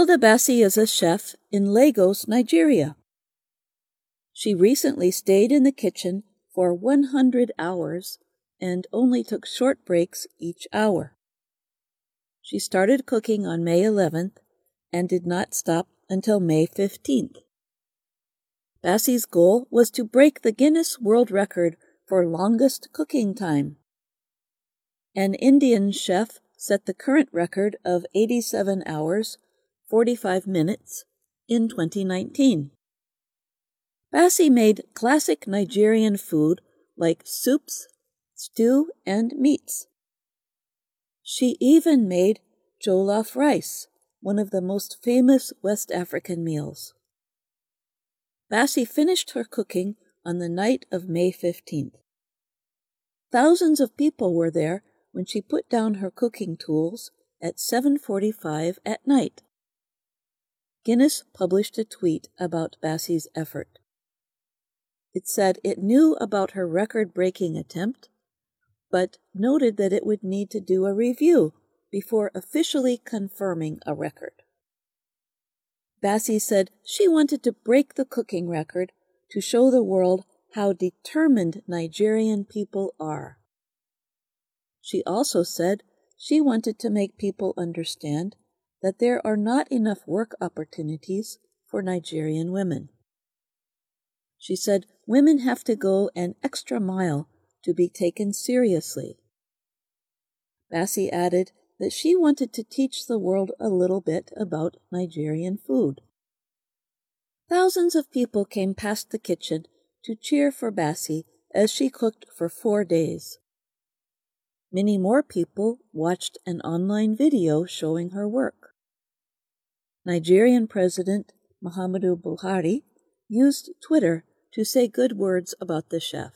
Hilda Baci is a chef in Lagos, Nigeria. She recently stayed in the kitchen for 100 hours and only took short breaks each hour. She started cooking on May 11th and did not stop until May 15th. Baci's goal was to break the Guinness World Record for longest cooking time. An Indian chef set the current record of 87 hours, 45 minutes in 2019. Baci made classic Nigerian food like soups, stew, and meats. She even made jollof rice, one of the most famous West African meals. Baci finished her cooking on the night of May 15th. Thousands of people were there when she put down her cooking tools at 7:45 at night. Guinness published a tweet about Baci's effort. It said it knew about her record-breaking attempt, but noted that it would need to do a review before officially confirming a record. Baci said she wanted to break the cooking record to show the world how determined Nigerian people are. She also said she wanted to make people understand that there are not enough work opportunities for Nigerian women. She said women have to go an extra mile to be taken seriously. Baci added that she wanted to teach the world a little bit about Nigerian food. Thousands of people came past the kitchen to cheer for Baci as she cooked for four days. Many more people watched an online video showing her work. Nigerian President Muhammadu Buhari used Twitter to say good words about the chef.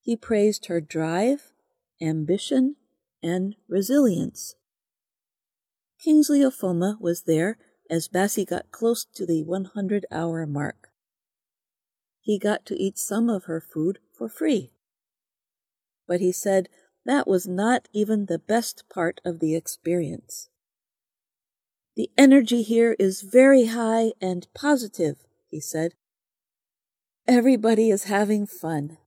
He praised her drive, ambition, and resilience. Kingsley Ofoma was there as Baci got close to the 100 hour mark. He got to eat some of her food for free. But he said that was not even the best part of the experience. The energy here is very high and positive, he said. Everybody is having fun.